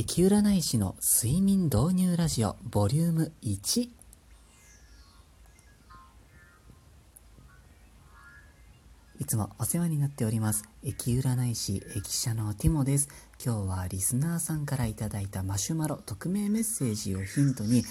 駅占い師の睡眠導入ラジオボリューム1いつもお世話になっております。駅占い師駅舎のティモです。今日はリスナーさんからいただいたマシュマロ匿名メッセージをヒントに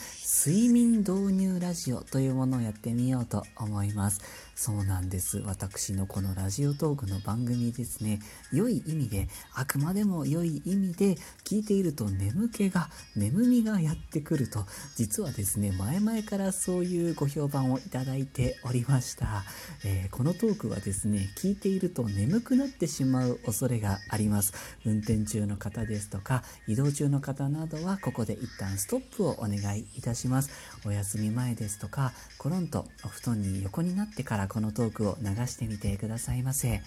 睡眠導入ラジオというものをやってみようと思います。そうなんです。私のこのラジオトークの番組ですね。良い意味であくまでも良い意味で聞いていると眠気が眠みがやってくると実はですね前々からそういうご評判をいただいておりました、えー、このトークはですね聞いていると眠くなってしまう恐れがあります。運転中中の方ですとか移動中の方などはここで一旦ストップをお願いいたします。お休み前ですとかコロンとお布団に横になってからこのトークを流してみてくださいませ。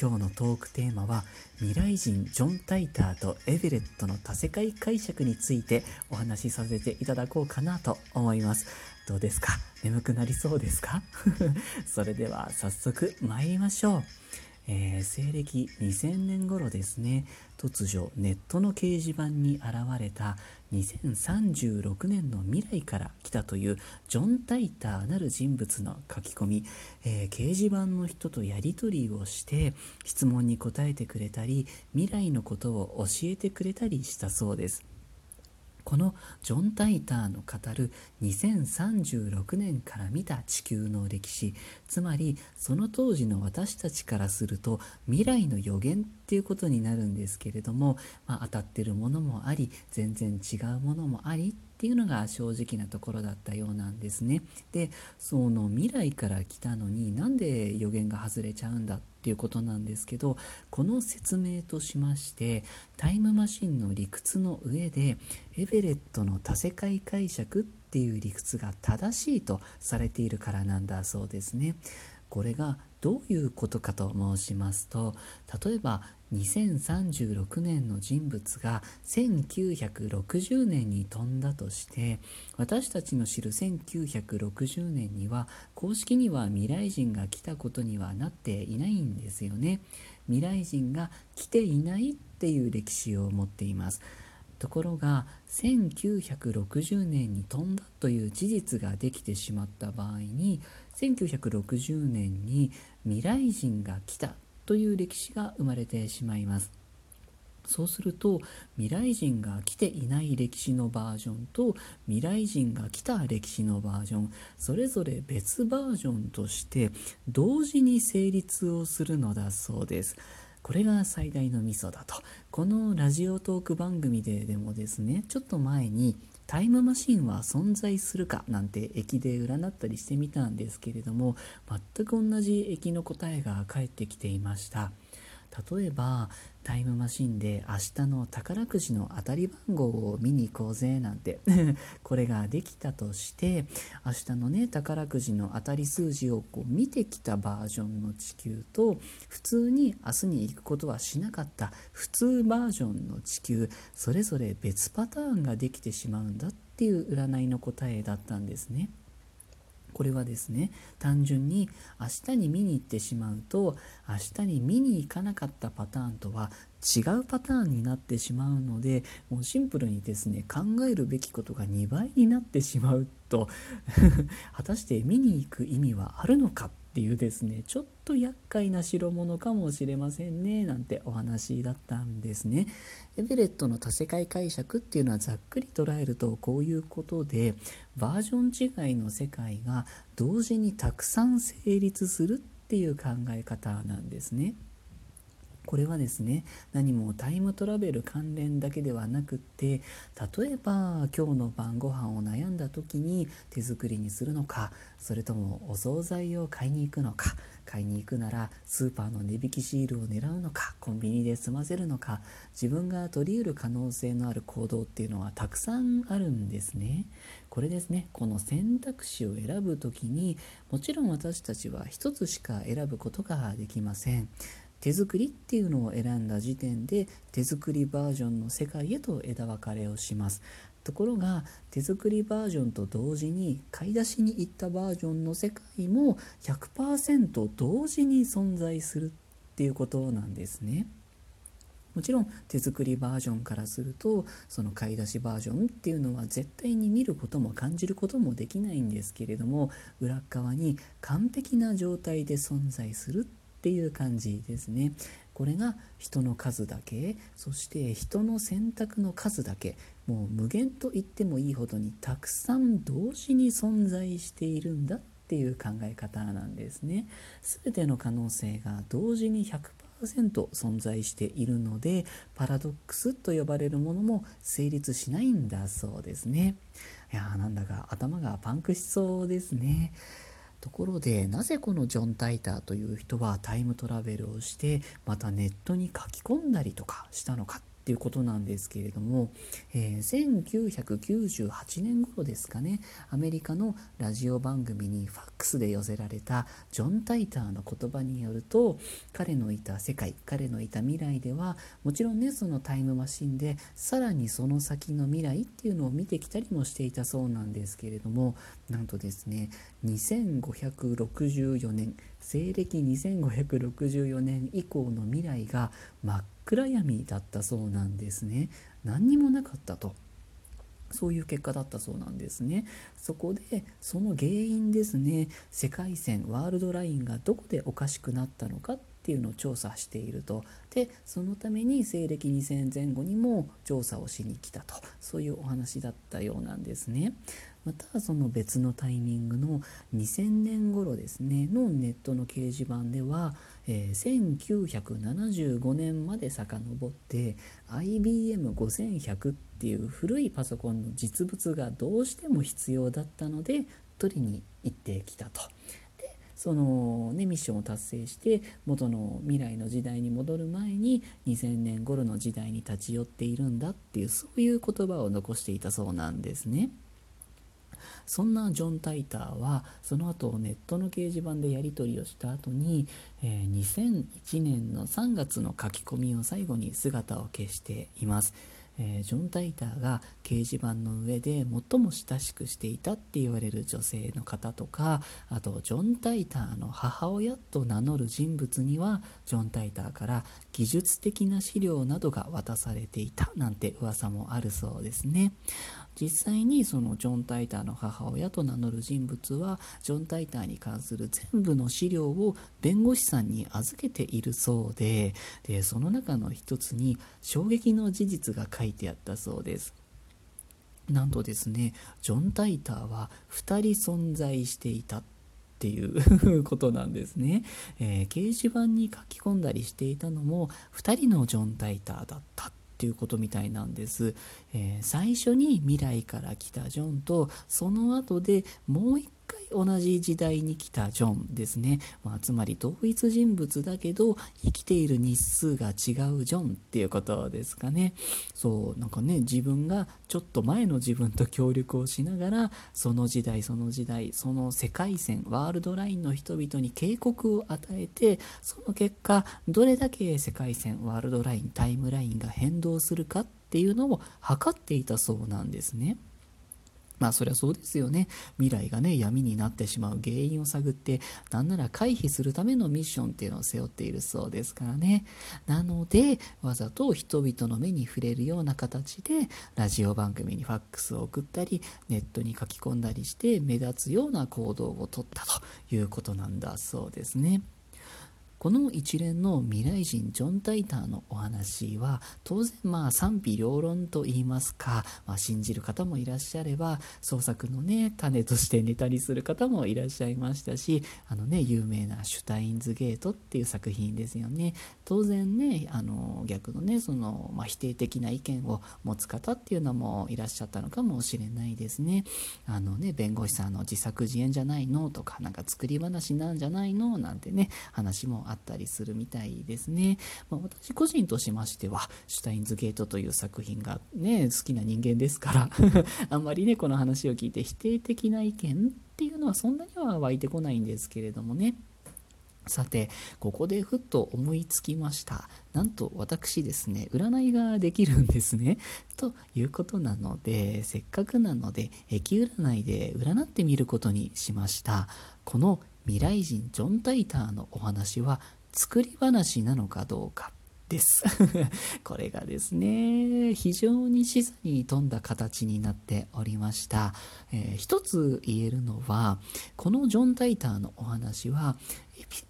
今日のトークテーマは未来人ジョン・タイターとエベレットの多世界解釈についてお話しさせていただこうかなと思います。どうですか？眠くなりそうですか？それでは早速参りましょう。えー、西暦2000年頃ですね突如ネットの掲示板に現れた2036年の未来から来たというジョン・タイターなる人物の書き込み、えー、掲示板の人とやり取りをして質問に答えてくれたり未来のことを教えてくれたりしたそうです。このジョン・タイターの語る2036年から見た地球の歴史つまりその当時の私たちからすると未来の予言っていうことになるんですけれども、まあ、当たってるものもあり全然違うものもありっていうのが正直なところだったようなんですね。でその未来から来たのになんで予言が外れちゃうんだってていうことなんですけどこの説明としましてタイムマシンの理屈の上でエベレットの多世界解釈っていう理屈が正しいとされているからなんだそうですね。これがどういうことかと申しますと例えば2036年の人物が1960年に飛んだとして私たちの知る1960年には公式には未来人が来たことにはなっていないんですよね。未来人が来ていないっていう歴史を持っています。ところが1960年に飛んだという事実ができてしまった場合に1960年に未来人が来たという歴史が生まれてしまいます。そうすると未来人が来ていない歴史のバージョンと未来人が来た歴史のバージョンそれぞれ別バージョンとして同時に成立をするのだそうです。これが最大のミソだと。このラジオトーク番組ででもですねちょっと前にタイムマシンは存在するかなんて駅で占ったりしてみたんですけれども全く同じ駅の答えが返ってきていました。例えばタイムマシンで明日の宝くじの当たり番号を見に行こうぜなんて これができたとして明日のね宝くじの当たり数字をこう見てきたバージョンの地球と普通に明日に行くことはしなかった普通バージョンの地球それぞれ別パターンができてしまうんだっていう占いの答えだったんですね。これはですね単純に明日に見に行ってしまうと明日に見に行かなかったパターンとは違うパターンになってしまうのでもうシンプルにですね考えるべきことが2倍になってしまうと 果たして見に行く意味はあるのか？っていうですねちょっと厄介な代物かもしれませんねなんてお話だったんですね。エベレットの多世界解釈っていうのはざっくり捉えるとこういうことでバージョン違いの世界が同時にたくさん成立するっていう考え方なんですね。これはですね何もタイムトラベル関連だけではなくって例えば今日の晩ご飯を悩んだ時に手作りにするのかそれともお惣菜を買いに行くのか買いに行くならスーパーの値引きシールを狙うのかコンビニで済ませるのか自分が取り得る可能性のある行動っていうのはたくさんあるんですね。これですねこの選択肢を選ぶ時にもちろん私たちは一つしか選ぶことができません。手作りっていうのを選んだ時点で手作りバージョンの世界へと枝分かれをしますところが手作りバージョンと同時に買い出しに行ったバージョンの世界も100%同時に存在するっていうことなんですね。もちろん手作りバージョンからするとその買い出しバージョンっていうのは絶対に見ることも感じることもできないんですけれども裏側に完璧な状態で存在するっていう感じですね。これが人の数だけそして人の選択の数だけもう無限と言ってもいいほどにたくさん同時に存在しているんだっていう考え方なんですね。全ての可能性が同時に100%存在しているのでパラドックスと呼ばれるものも成立しないんだそうですね。いやーなんだか頭がパンクしそうですね。ところでなぜこのジョン・タイターという人はタイムトラベルをしてまたネットに書き込んだりとかしたのか。っていうことなんですけれども、えー、1998年頃ですかねアメリカのラジオ番組にファックスで寄せられたジョン・タイターの言葉によると彼のいた世界彼のいた未来ではもちろんねそのタイムマシンでさらにその先の未来っていうのを見てきたりもしていたそうなんですけれどもなんとですね2564年西暦2564年以降の未来が真っ暗闇だったそうなんですね。何にもなかったと。そういう結果だったそうなんですね。そこでその原因ですね。世界線ワールドラインがどこでおかしくなったのかっていうのを調査していると。でそのために西暦2000前後にも調査をしに来たと。そういうお話だったようなんですね。またその別のタイミングの2000年頃ですね。のネットの掲示板では、えー、1975年まで遡って IBM5100 っていう古いパソコンの実物がどうしても必要だったので取りに行ってきたと。そのね、ミッションを達成して元の未来の時代に戻る前に2000年頃の時代に立ち寄っているんだっていうそういう言葉を残していたそうなんですね。そんなジョン・タイターはその後ネットの掲示板でやり取りをした後に、えー、2001年の3月の書き込みを最後に姿を消しています。えー、ジョン・タイターが掲示板の上で最も親しくしていたって言われる女性の方とかあとジョン・タイターの母親と名乗る人物にはジョン・タイターから技術的な資料などが渡されていたなんて噂もあるそうですね実際にそのジョン・タイターの母親と名乗る人物はジョン・タイターに関する全部の資料を弁護士さんに預けているそうででその中の一つに衝撃の事実が書いてあったそうです。なんとですねジョン・タイターは2人存在していたっていうことなんですね、えー、掲示板に書き込んだりしていたのも2人のジョン・タイターだったっていうことみたいなんです、えー、最初に未来から来たジョンとその後でもう一回同じ時代に来たジョンですね、まあ、つまり同一人物だけど生きている日数が違うジョンっていうことですかねそうなんかね自分がちょっと前の自分と協力をしながらその時代その時代その世界線ワールドラインの人々に警告を与えてその結果どれだけ世界線ワールドラインタイムラインが変動するかっていうのを測っていたそうなんですね。まあそりゃそうですよね。未来がね、闇になってしまう原因を探って、なんなら回避するためのミッションっていうのを背負っているそうですからね。なので、わざと人々の目に触れるような形で、ラジオ番組にファックスを送ったり、ネットに書き込んだりして、目立つような行動をとったということなんだそうですね。この一連の未来人ジョン・タイターのお話は当然まあ賛否両論と言いますか、まあ、信じる方もいらっしゃれば創作のね種としてネタにする方もいらっしゃいましたしあのね有名な「シュタインズ・ゲート」っていう作品ですよね。当然ねあの逆のねその、まあ、否定的な意見を持つ方っていうのもいらっしゃったのかもしれないですね。あのね弁護士さんの自作自演じゃないのとかなんか作り話なんじゃないのなんてね話もあったりするみたいですね。まあ、私個人としましては、シュタインズゲートという作品がね、好きな人間ですから あんまりね、この話を聞いて否定的な意見っていうのはそんなには湧いてこないんですけれどもね。さて、ここでふっと思いつきました。なんと私ですね、占いができるんですね。ということなので、せっかくなので、駅占いで占ってみることにしました。この未来人ジョン・タイターのお話は作り話なのかどうかです。これがですね非常に静かに富んだ形になっておりました、えー、一つ言えるのはこのジョン・タイターのお話は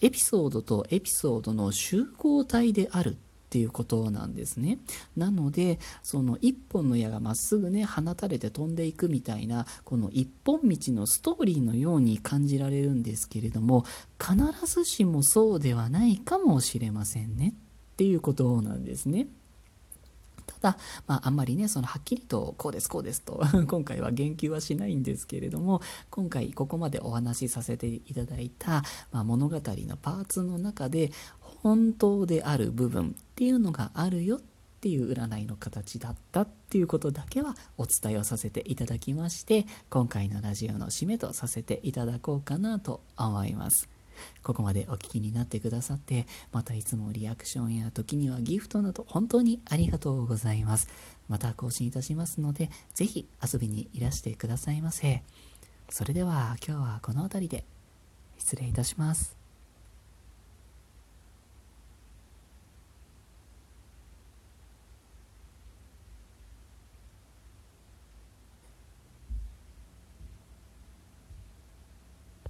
エピソードとエピソードの集合体であるっていうことなんですね。なので、その一本の矢がまっすぐね、放たれて飛んでいくみたいな、この一本道のストーリーのように感じられるんですけれども、必ずしもそうではないかもしれませんねっていうことなんですね。ただ、まあ、あんまりね、そのはっきりとこうです、こうですと 今回は言及はしないんですけれども、今回ここまでお話しさせていただいた、まあ、物語のパーツの中で、本当である部分っていうのがあるよっていう占いの形だったっていうことだけはお伝えをさせていただきまして今回のラジオの締めとさせていただこうかなと思います。ここまでお聞きになってくださってまたいつもリアクションや時にはギフトなど本当にありがとうございます。また更新いたしますので是非遊びにいらしてくださいませ。それでは今日はこの辺りで失礼いたします。